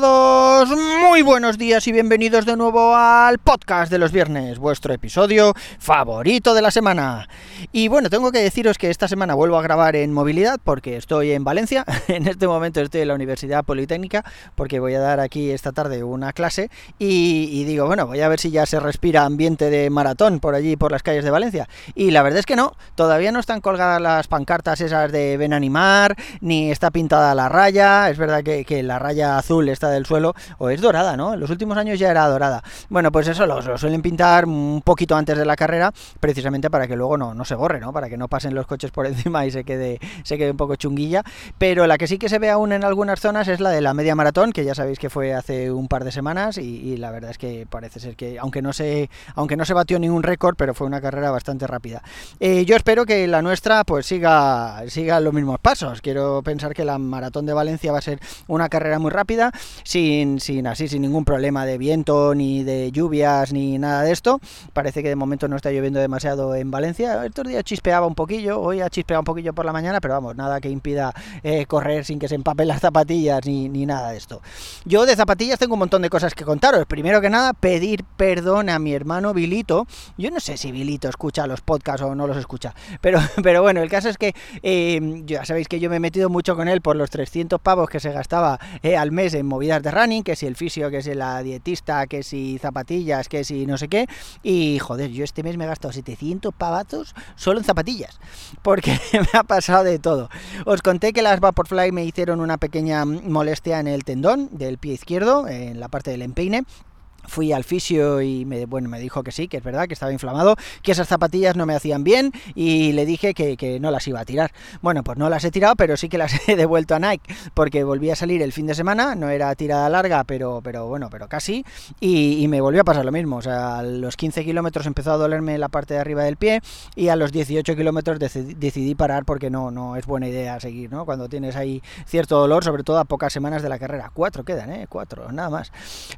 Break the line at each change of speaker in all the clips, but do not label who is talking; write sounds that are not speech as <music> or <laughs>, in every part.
todos, muy buenos días y bienvenidos de nuevo al podcast de los viernes, vuestro episodio favorito de la semana. Y bueno, tengo que deciros que esta semana vuelvo a grabar en movilidad porque estoy en Valencia, <laughs> en este momento estoy en la Universidad Politécnica porque voy a dar aquí esta tarde una clase y, digo, bueno, voy a ver si ya se respira ambiente de maratón por allí, por las calles de Valencia. Y la verdad es que no, todavía no están colgadas las pancartas esas de ven animar, ni está pintada la raya, es verdad que, que la raya azul está del suelo, o es dorada, ¿no? En los últimos años ya era dorada. Bueno, pues eso lo, suelen pintar un poquito antes de la carrera, precisamente para que luego no, no se borre, ¿no? Para que no pasen los coches por <laughs> encima y se quede, se quede un poco chunguilla. Pero la que sí que se ve aún en algunas zonas es la de la media maratón, que ya sabéis que fue hace un par de semanas, y, y la verdad es que parece ser que, aunque no se, aunque no se batió ningún récord, pero fue una carrera bastante rápida. Eh, yo espero que la nuestra pues siga, siga los mismos pasos. Quiero pensar que la maratón de Valencia va a ser una carrera muy rápida, sin, sin así, sin ningún problema de viento, ni de lluvias, ni nada de esto. Parece que de momento no está lloviendo demasiado en Valencia. Estos días chispeaba un poquillo, hoy ha chispeado un poquillo por la mañana, pero vamos, nada que impida eh, correr sin que se empapen las zapatillas ni, ni nada de esto. Yo de zapatillas tengo un montón de cosas que contaros. Primero que nada, pedir perdón a mi hermano Vilito. Yo no sé si Vilito escucha los podcasts o no los escucha, pero, <laughs> pero bueno, el caso es que eh, ya sabéis que yo me he metido mucho con él por los 300 pavos que se gastaba eh, al mes en movidas de running, que si el fisio, que si la dietista, que si zapatillas, que si no sé qué. Y joder, yo este mes me he gastado 700 pavazos solo en zapatillas, porque <laughs> me ha pasado de todo. Os conté que las Vaporfly me hicieron una pequeña molestia en el tendón del pie izquierdo, en la parte del empeine. Fui al fisio y me, bueno, me dijo que sí, que es verdad, que estaba inflamado, que esas zapatillas no me hacían bien y le dije que, que, no las iba a tirar. Bueno, pues no las he tirado, pero sí que las <laughs> he devuelto a Nike porque volví a salir el fin de semana, no era tirada larga, pero, pero bueno, pero casi, y, me volvió a pasar lo mismo. O sea, a los 15 kilómetros empezó a dolerme la parte de arriba del pie y a los 18 kilómetros decidí, decidí parar porque no, no es buena idea seguir, ¿no? Cuando tienes ahí cierto dolor, sobre todo a pocas semanas de la carrera. Cuatro quedan, ¿eh? Cuatro, nada más.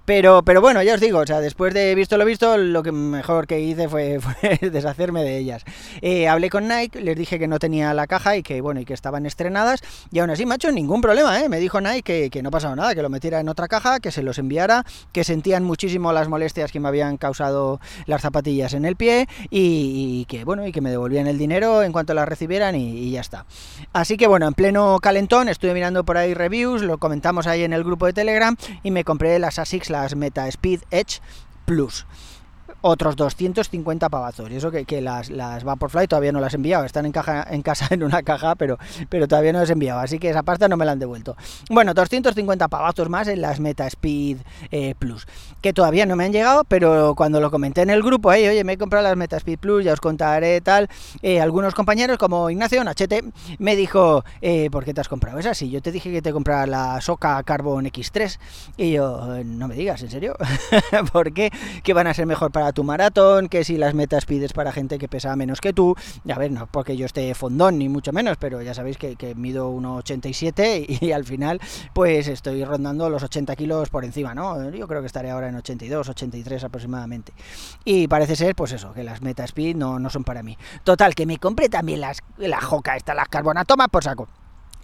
Pero, pero bueno, ya os digo, o sea, después de visto lo visto, lo que mejor que hice <laughs> fue, deshacerme de ellas. Eh, hablé con Nike, les dije que no tenía la caja y que bueno, y que estaban estrenadas, y aún así, macho, ningún problema, ¿eh? Me dijo Nike que, que no pasaba nada, que lo metiera en otra caja, que se los enviara, que sentían muchísimo las molestias que me habían causado las zapatillas en el pie, y, que bueno, y que me devolvían el dinero en cuanto las recibieran y, y ya está. Así que bueno, en pleno calentón, estuve mirando por ahí reviews, lo comentamos ahí en el grupo de Telegram, y me compré las ASICS, las Meta Speed Edge Plus. Otros 250 pavazos. Y eso que, que, las, las Vaporfly todavía no las he enviado. Están en, caja, en casa <laughs> en una caja, pero, pero todavía no las he enviado. Así que esa pasta no me la han devuelto. Bueno, 250 pavazos más en las Meta Speed eh, Plus. Que todavía no me han llegado, pero cuando lo comenté en el grupo, oye, me he comprado las Meta Speed Plus, ya os contaré tal. Eh, algunos compañeros, como Ignacio Nachete, me dijo, eh, ¿por qué te has comprado esas? Si yo te dije que te comprara la Soca Carbon X3. Y yo, no me digas, ¿en serio? <laughs> ¿Por qué? ¿Que van a ser mejor para tu maratón, que si las metas pides para gente que pesa menos que tú, a ver, no porque yo esté fondón ni mucho menos, pero ya sabéis que, que mido 1,87 y, <laughs> y, al final pues estoy rondando los 80 kilos por encima, ¿no? Yo creo que estaré ahora en 82, 83 aproximadamente. Y parece ser, pues eso, que las meta speed no, no son para mí. Total, que me compré también las, la joca esta, las carbonatomas por saco.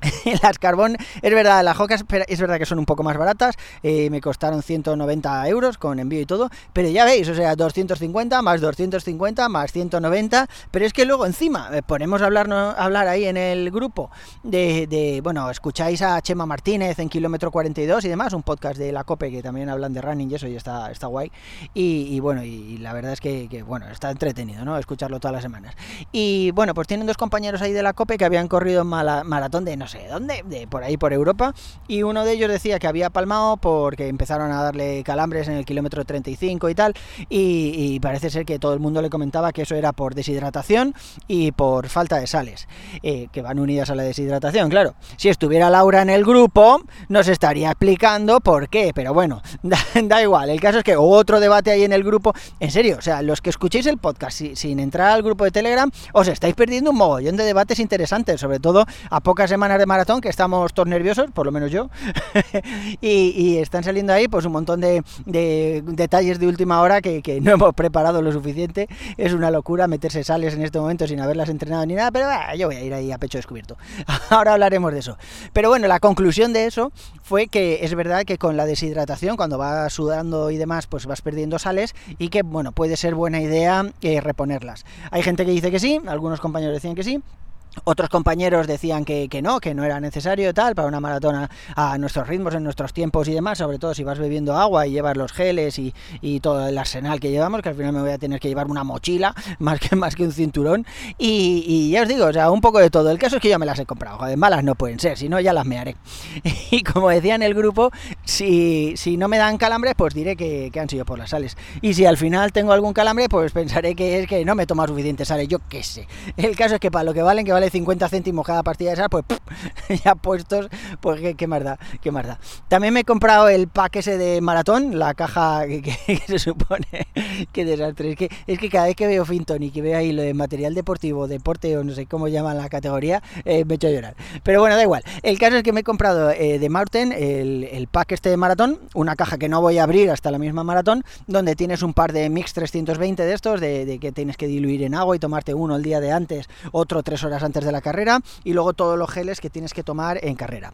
<laughs> las carbón, es verdad, las jocas es verdad que son un poco más baratas, eh, me costaron 190 euros con envío y todo, pero ya veis, o sea, 250 más 250 más 190, pero es que luego encima eh, ponemos a hablar, no, hablar ahí en el grupo de, bueno, escucháis a Chema Martínez en Kilómetro 42 y demás, un podcast de la COPE que también hablan de running y eso y está, está guay, y, bueno, y, la verdad es que, bueno, está entretenido, ¿no? Escucharlo todas las semanas. Y bueno, pues tienen dos compañeros ahí de la COPE que habían corrido mala, maratón de, no sé dónde, de por ahí por Europa, y uno de ellos decía que había palmado porque empezaron a darle calambres en el kilómetro 35 y tal, y, y, parece ser que todo el mundo le comentaba que eso era por deshidratación y por falta de sales, eh, que van unidas a la deshidratación, claro. Si estuviera Laura en el grupo, nos estaría explicando por qué, pero bueno, <laughs> da, igual, el caso es que otro debate ahí en el grupo, en serio, o sea, los que escuchéis el podcast si, sin entrar al grupo de Telegram, os estáis perdiendo un mogollón de debates interesantes, sobre todo a pocas semanas maratón, que estamos todos nerviosos, por lo menos yo, <laughs> y, están saliendo ahí pues un montón de, detalles de última hora que, no <laughs> hemos preparado lo suficiente. Es una locura meterse sales en este momento sin haberlas entrenado ni nada, pero yo voy a ir ahí a pecho descubierto. <laughs> Ahora hablaremos de eso. Pero bueno, la conclusión de eso fue que es verdad que con la deshidratación, cuando vas sudando y demás, pues vas perdiendo sales y que, bueno, puede ser buena idea eh, reponerlas. Hay gente que dice que sí, algunos compañeros decían que sí, otros compañeros decían que, no, que no era necesario tal para una maratona a nuestros ritmos, en nuestros tiempos y demás, sobre todo si vas bebiendo agua y llevas los geles y, todo el arsenal que llevamos, que al final me voy a tener que llevar una mochila <laughs> más que, más que un cinturón. Y, ya os digo, o sea, un poco de todo. El caso es que yo me las he comprado, joder, malas no pueden ser, si no ya las me haré. <laughs> Y como decía en el grupo, si, si no me dan calambres, pues diré que, han sido por las sales. Y si al final tengo algún calambre, pues pensaré que es que no me toma suficiente sales, yo qué sé. El caso es que para lo que valen, que valen 50 céntimos cada partida de esas, pues <laughs> ya puestos, pues qué, qué más da, qué más da. También me he comprado el pack ese de maratón, la caja <laughs> que, se supone, <laughs> que desastre. Es que, es que cada vez que veo Finton y que veo ahí lo de material deportivo, deporte o no sé cómo llaman la categoría, eh, me echo a llorar. Pero bueno, da igual. El caso es que me he comprado eh, de Marten el, el pack este de maratón, una caja que no voy a abrir hasta la misma maratón, donde tienes un par de Mix 320 de estos, de, de que tienes que diluir en agua y tomarte uno el día de antes, otro tres horas antes de la carrera y luego todos los geles que tienes que tomar en carrera.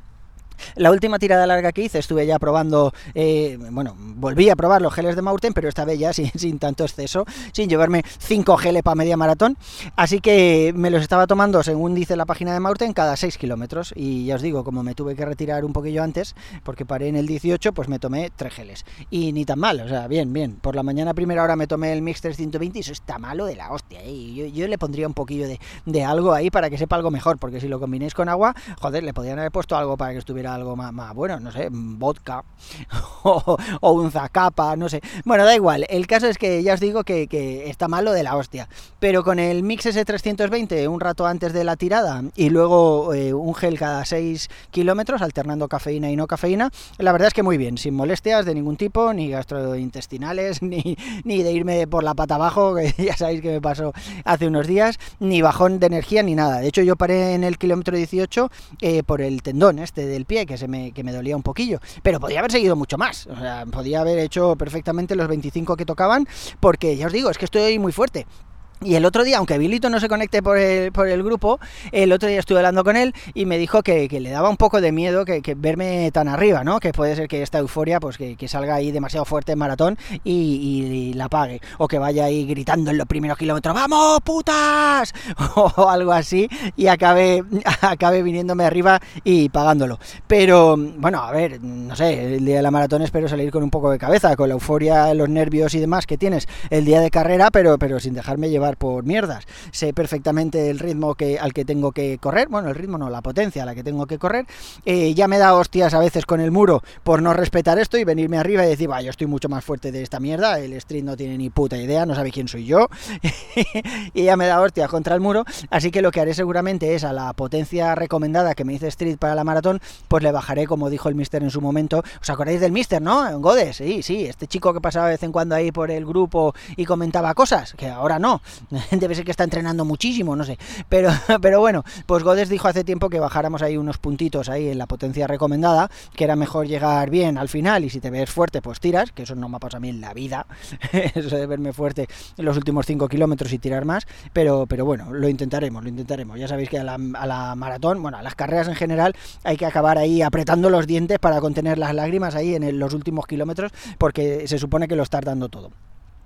La última tirada larga que hice estuve ya probando, eh, bueno, volví a probar los geles de Maurten, pero esta vez ya <laughs> sin, tanto exceso, sin llevarme 5 geles para media maratón. Así que me los estaba tomando, según dice la página de Maurten, cada 6 kilómetros. Y ya os digo, como me tuve que retirar un poquillo antes, porque paré en el 18, pues me tomé 3 geles. Y ni tan mal, o sea, bien, bien. Por la mañana primera hora me tomé el Mix 320 y eso está malo de la hostia. ¿eh? Yo, le pondría un poquillo de, de algo ahí para que sepa algo mejor, porque si lo combinéis con agua, joder, le podrían haber puesto algo para que estuviera algo más, bueno, no sé, vodka <laughs> o, un zacapa, no sé. Bueno, da igual, el caso es que ya os digo que, está malo de la hostia. Pero con el Mix S320 un rato antes de la tirada y luego eh, un gel cada 6 kilómetros, alternando cafeína y no cafeína, la verdad es que muy bien, sin molestias de ningún tipo, ni gastrointestinales, <laughs> ni, ni de irme por la pata abajo, <laughs> que ya sabéis que me pasó hace unos días, ni bajón de energía, ni nada. De hecho, yo paré en el kilómetro 18 eh, por el tendón este del pie, que, se me, que me dolía un poquillo. Pero podía haber seguido mucho más. O sea, podía haber hecho perfectamente los 25 que tocaban, porque ya os digo, es que estoy muy fuerte. Y el otro día, aunque Bilito no se conecte por el, por el grupo, el otro día estuve hablando con él y me dijo que, le daba un poco de miedo que, verme tan arriba, ¿no? Que puede ser que esta euforia, pues que, salga ahí demasiado fuerte en maratón y, la pague. O que vaya ahí gritando en los primeros kilómetros, ¡vamos, putas! <laughs> O algo así y acabe, <laughs> acabe viniéndome arriba y pagándolo. Pero, bueno, a ver, no sé, el día de la maratón espero salir con un poco de cabeza, con la euforia, los nervios y demás que tienes el día de carrera, pero, pero sin dejarme llevar por mierdas. Sé perfectamente el ritmo que, al que tengo que correr, bueno, el ritmo no, la potencia a la que tengo que correr. Eh, ya me da hostias a veces con el muro por no respetar esto y venirme arriba y decir, va, yo estoy mucho más fuerte de esta mierda, el street no tiene ni puta idea, no sabe quién soy yo. <laughs> y ya me da hostias contra el muro, así que lo que haré seguramente es a la potencia recomendada que me dice Street para la maratón, pues le bajaré, como dijo el Mister en su momento. ¿Os acordáis del Mister, no? Godes, sí, sí, este chico que pasaba de vez en cuando ahí por el grupo y comentaba cosas, que ahora no. <laughs> Debe ser que está entrenando muchísimo, no sé. Pero, <laughs> pero bueno, pues Godes dijo hace tiempo que bajáramos ahí unos puntitos ahí en la potencia recomendada, que era mejor llegar bien al final y si te ves fuerte, pues tiras, que eso no me ha pasado a mí en la vida, <laughs> eso de verme fuerte en los últimos 5 kilómetros y tirar más, pero, pero bueno, lo intentaremos, lo intentaremos. Ya sabéis que a la, maratón, bueno, a las carreras en general, hay que acabar ahí apretando los dientes para contener las lágrimas ahí en los últimos kilómetros, porque se supone que lo estás dando todo.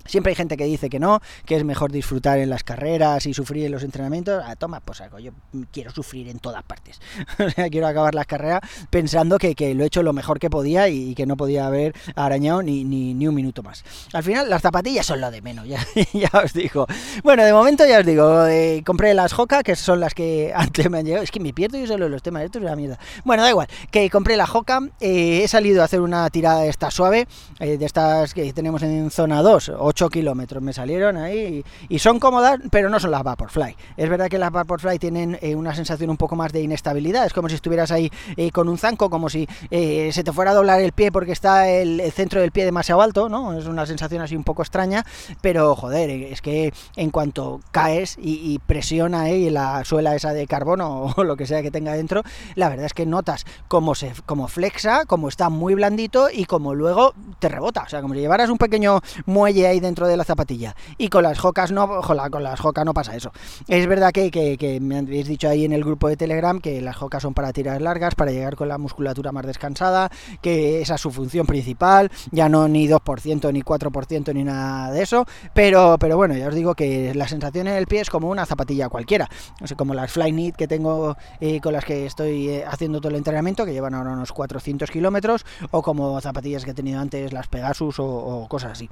Siempre hay gente que dice que no, que es mejor disfrutar en las carreras y sufrir en los entrenamientos. Ah, toma, pues algo, yo quiero sufrir en todas partes. <laughs> quiero acabar las carreras pensando que, lo he hecho lo mejor que podía y, que no podía haber arañado ni, ni, un minuto más. Al final, las zapatillas son lo de menos, <laughs> ya, ya os digo. Bueno, de momento ya os digo, eh, compré las Hoka, que son las que <laughs> antes me han llegado. Es que me pierdo yo solo los temas, esto es una mierda. Bueno, da igual, que compré la Hoka, eh, he salido a hacer una tirada esta suave, eh, de estas que tenemos en zona 2, 8 kilómetros me salieron ahí y, son cómodas, pero no son las Vaporfly. Es verdad que las Vaporfly tienen eh, una sensación un poco más de inestabilidad, es como si estuvieras ahí eh, con un zanco, como si eh, se te fuera a doblar el pie porque está el, centro del pie demasiado alto, ¿no? Es una sensación así un poco extraña, pero joder, es que en cuanto caes y, presiona ahí la suela esa de carbono <laughs> o lo que sea que tenga dentro, la verdad es que notas como se como flexa, como está muy blandito y como luego te rebota, o sea, como si llevaras un pequeño muelle ahí dentro de la zapatilla. Y con las jocas no, con las jocas no pasa eso. Es verdad que, que, me habéis dicho ahí en el grupo de Telegram que las jocas son para tirar largas, para llegar con la musculatura más descansada, que esa es su función principal, ya no ni 2%, ni 4%, ni nada de eso, pero, pero bueno, ya os digo que la sensación en el pie es como una zapatilla cualquiera, no sé, como las Flyknit que tengo eh, con las que estoy eh, haciendo todo el entrenamiento, que llevan ahora unos 400 kilómetros, o como zapatillas que he tenido antes, las Pegasus o cosas así.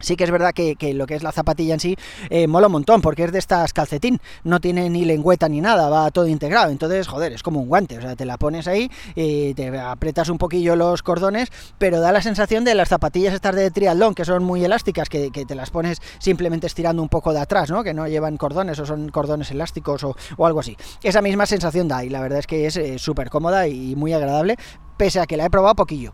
Sí que es verdad que, lo que es la zapatilla en sí eh, mola un montón, porque es de estas calcetín, no tiene ni lengüeta ni nada, va todo integrado, entonces, joder, es como un guante, o sea, te la pones ahí, y te apretas un poquillo los cordones, pero da la sensación de las zapatillas estas de triatlón, que son muy elásticas, que, te las pones simplemente estirando un poco de atrás, ¿no? Que no llevan cordones o son cordones elásticos o, algo así. Esa misma sensación da, y la verdad es que es eh, súper cómoda y muy agradable, pese a que la he probado poquillo.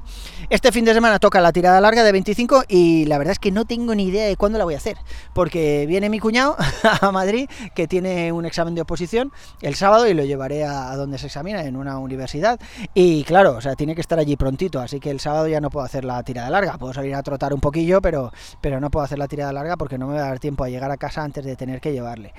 Este fin de semana toca la tirada larga de 25 y la verdad es que no tengo ni idea de cuándo la voy a hacer, porque viene mi cuñado <laughs> a Madrid que tiene un examen de oposición el sábado y lo llevaré a, donde se examina, en una universidad. Y claro, o sea, tiene que estar allí prontito, así que el sábado ya no puedo hacer la tirada larga. Puedo salir a trotar un poquillo, pero, pero no puedo hacer la tirada larga porque no me va a dar tiempo a llegar a casa antes de tener que llevarle.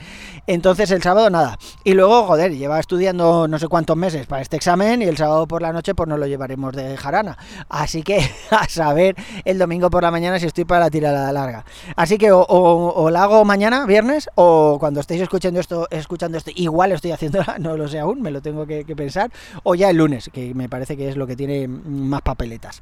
Entonces el sábado nada. Y luego, joder, lleva estudiando no sé cuántos meses para este examen y el sábado por la noche pues no lo lleva llevaremos de jarana. Así que <laughs> a saber el domingo por la mañana si estoy para la tirada larga. Así que o, la hago mañana, viernes, o cuando estéis escuchando esto, escuchando esto, igual estoy haciéndola, <laughs> no lo sé aún, me lo tengo que pensar, o ya el lunes, que me parece que es lo que tiene más papeletas.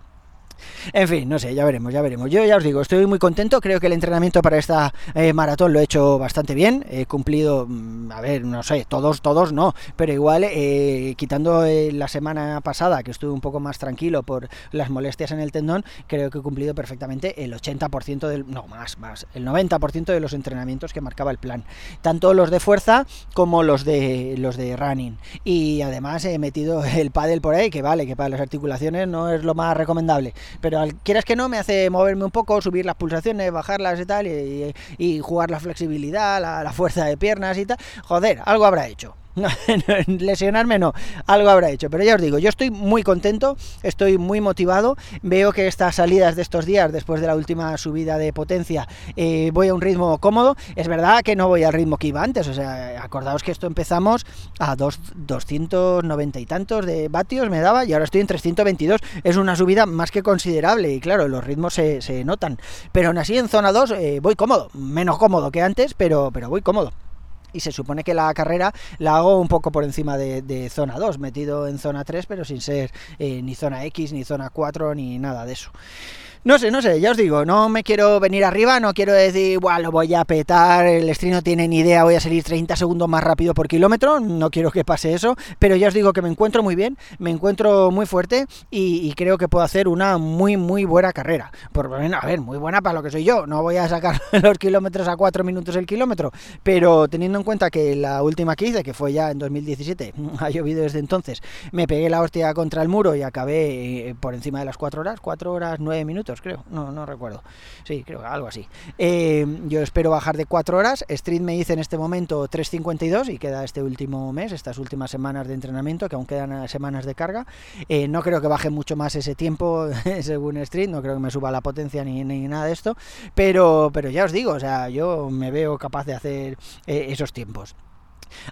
En fin, no sé, ya veremos, ya veremos. Yo ya os digo, estoy muy contento, creo que el entrenamiento para esta eh, maratón lo he hecho bastante bien, he cumplido, mm, a ver, no sé, todos, todos no, pero igual, eh, quitando eh, la semana pasada, que estuve un poco más tranquilo por las molestias en el tendón, creo que he cumplido perfectamente el 80% del, no, más, más, el 90% de los entrenamientos que marcaba el plan, tanto los de fuerza como los de, los de running. Y además he metido el paddle por ahí, que vale, que para las articulaciones no es lo más recomendable pero al, quieras que no, me hace moverme un poco, subir las pulsaciones, bajarlas y tal, y, jugar la flexibilidad, la fuerza de piernas y tal. Joder, algo habrá hecho. <laughs> lesionarme no, algo habrá hecho. Pero ya os digo, yo estoy muy contento, estoy muy motivado. Veo que estas salidas de estos días, después de la última subida de potencia, eh, voy a un ritmo cómodo. Es verdad que no voy al ritmo que iba antes, o sea, acordaos que esto empezamos a dos, 290 y tantos de vatios me daba y ahora estoy en 322. Es una subida más que considerable y claro, los ritmos se, notan. Pero aún así en zona 2 eh, voy cómodo, menos cómodo que antes, pero, pero voy cómodo y se supone que la carrera la hago un poco por encima de, zona 2, metido en zona 3, pero sin ser eh, ni zona X, ni zona 4, ni nada de eso. No sé, no sé, ya os digo, no me quiero venir arriba, no quiero decir, bueno, lo voy a petar, el stream no tiene ni idea, voy a salir 30 segundos más rápido por kilómetro, no quiero que pase eso, pero ya os digo que me encuentro muy bien, me encuentro muy fuerte y, creo que puedo hacer una muy, muy buena carrera. Por bueno, a ver, muy buena para lo que soy yo, no voy a sacar <laughs> los kilómetros a 4 minutos el kilómetro, pero teniendo en cuenta que la última que hice, que fue ya en 2017, <laughs> ha llovido desde entonces, me pegué la hostia contra el muro y acabé eh, por encima de las 4 horas, 4 horas 9 minutos creo, no, no recuerdo. Sí, creo algo así. Eh, yo espero bajar de 4 horas. Street me dice en este momento 3.52 y queda este último mes, estas últimas semanas de entrenamiento, que aún quedan semanas de carga. Eh, no creo que baje mucho más ese tiempo <laughs> según Street, no creo que me suba la potencia ni, ni, nada de esto, pero, pero ya os digo, o sea, yo me veo capaz de hacer eh, esos tiempos.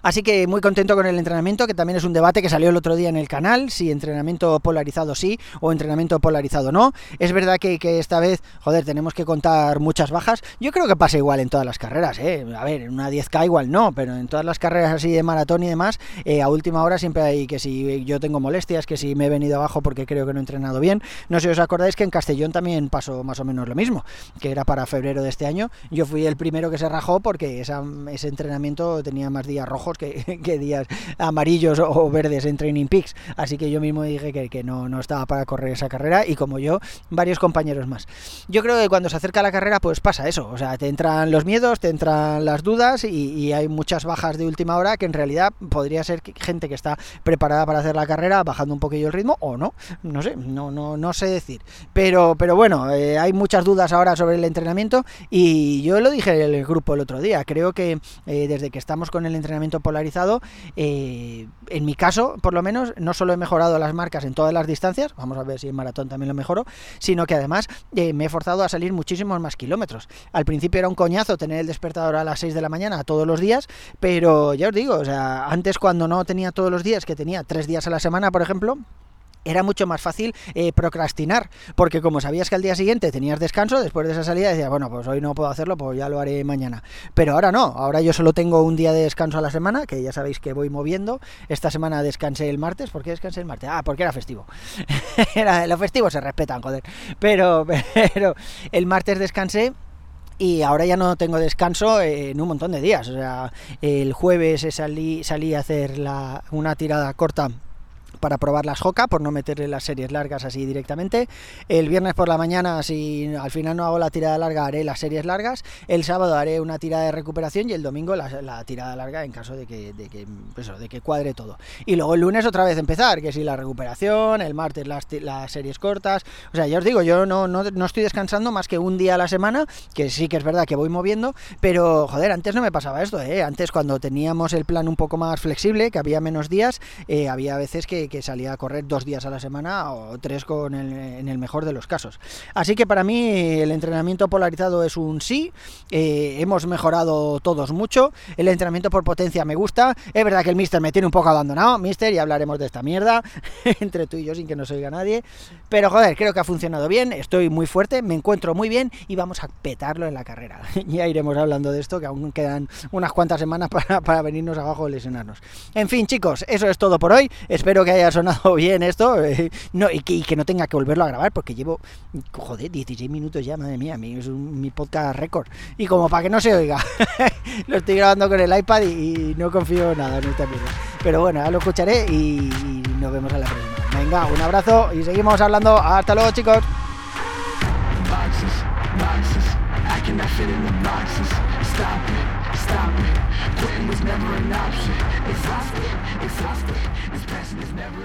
Así que muy contento con el entrenamiento, que también es un debate que salió el otro día en el canal, si entrenamiento polarizado sí o entrenamiento polarizado no. Es verdad que, esta vez, joder, tenemos que contar muchas bajas. Yo creo que pasa igual en todas las carreras, ¿eh? A ver, en una 10K igual no, pero en todas las carreras así de maratón y demás, eh, a última hora siempre hay que si yo tengo molestias, que si me he venido abajo porque creo que no he entrenado bien. No sé si os acordáis que en Castellón también pasó más o menos lo mismo, que era para febrero de este año. Yo fui el primero que se rajó porque ese entrenamiento tenía más días rojos <laughs> que, días amarillos o verdes en Training Peaks. Así que yo mismo dije que, que no, no estaba para correr esa carrera y como yo, varios compañeros más. Yo creo que cuando se acerca la carrera, pues pasa eso. O sea, te entran los miedos, te entran las dudas y, y hay muchas bajas de última hora que en realidad podría ser gente que está preparada para hacer la carrera, bajando un poquillo el ritmo o no. No sé, no, no, no sé decir. Pero, pero bueno, eh, hay muchas dudas ahora sobre el entrenamiento y yo lo dije en el grupo el otro día. Creo que eh, desde que estamos con el entrenamiento polarizado, eh, en mi caso, por lo menos, no solo he mejorado las marcas en todas las distancias, vamos a ver si en maratón también lo mejoro, sino que además me he forzado a salir muchísimos más kilómetros. Al principio era un coñazo tener el despertador a las 6 de la mañana todos los días, pero ya os digo, o sea, antes cuando no tenía todos los días, que tenía tres días a la semana, por ejemplo, era mucho más fácil eh, procrastinar, porque como sabías que al día siguiente tenías descanso, después de esa salida decías, bueno, pues hoy no puedo hacerlo, pues ya lo haré mañana. Pero ahora no, ahora yo solo tengo un día de descanso a la semana, que ya sabéis que voy moviendo. Esta semana descansé el martes, ¿por qué descansé el martes? Ah, porque era festivo. <laughs> los festivos se respetan, joder. Pero, <laughs> pero el martes descansé y ahora ya no tengo descanso en un montón de días. O sea, el jueves salí, salí a hacer la, una tirada corta para probar las Joca, por no meterle las series largas así directamente. El viernes por la mañana, si al final no hago la tirada larga, haré las series largas. El sábado haré una tirada de recuperación y el domingo la, tirada larga en caso de que, de que, pues de que cuadre todo. Y luego el lunes otra vez empezar, que si la recuperación, el martes las, las series cortas. O sea, ya os digo, yo no, no, no estoy descansando más que un día a la semana, que sí que es verdad que voy moviendo, pero joder, antes no me pasaba esto, ¿eh? Antes cuando teníamos el plan un poco más flexible, que había menos días, eh, había veces que, que salía a correr dos días a la semana o tres con el, en el mejor de los casos. Así que para mí el entrenamiento polarizado es un sí, eh, hemos mejorado todos mucho, el entrenamiento por potencia me gusta, es verdad que el mister me tiene un poco abandonado, mister, y hablaremos de esta mierda <laughs> entre tú y yo sin que nos oiga nadie, pero joder, creo que ha funcionado bien, estoy muy fuerte, me encuentro muy bien y vamos a petarlo en la carrera. <laughs> ya iremos hablando de esto, que aún quedan unas cuantas semanas para, para venirnos abajo y lesionarnos. En fin, chicos, eso es todo por hoy, espero que haya sonado <laughs> bien esto eh, no, y, que, no tenga que volverlo a grabar porque llevo, joder, 16 minutos ya, madre mía, es mi podcast récord. Y como para que no se oiga, <laughs> lo estoy grabando con el iPad y, no confío nada en esta mierda. Pero bueno, ya lo escucharé y, nos vemos a la próxima. Venga, un abrazo y seguimos hablando. Hasta luego, chicos. This is never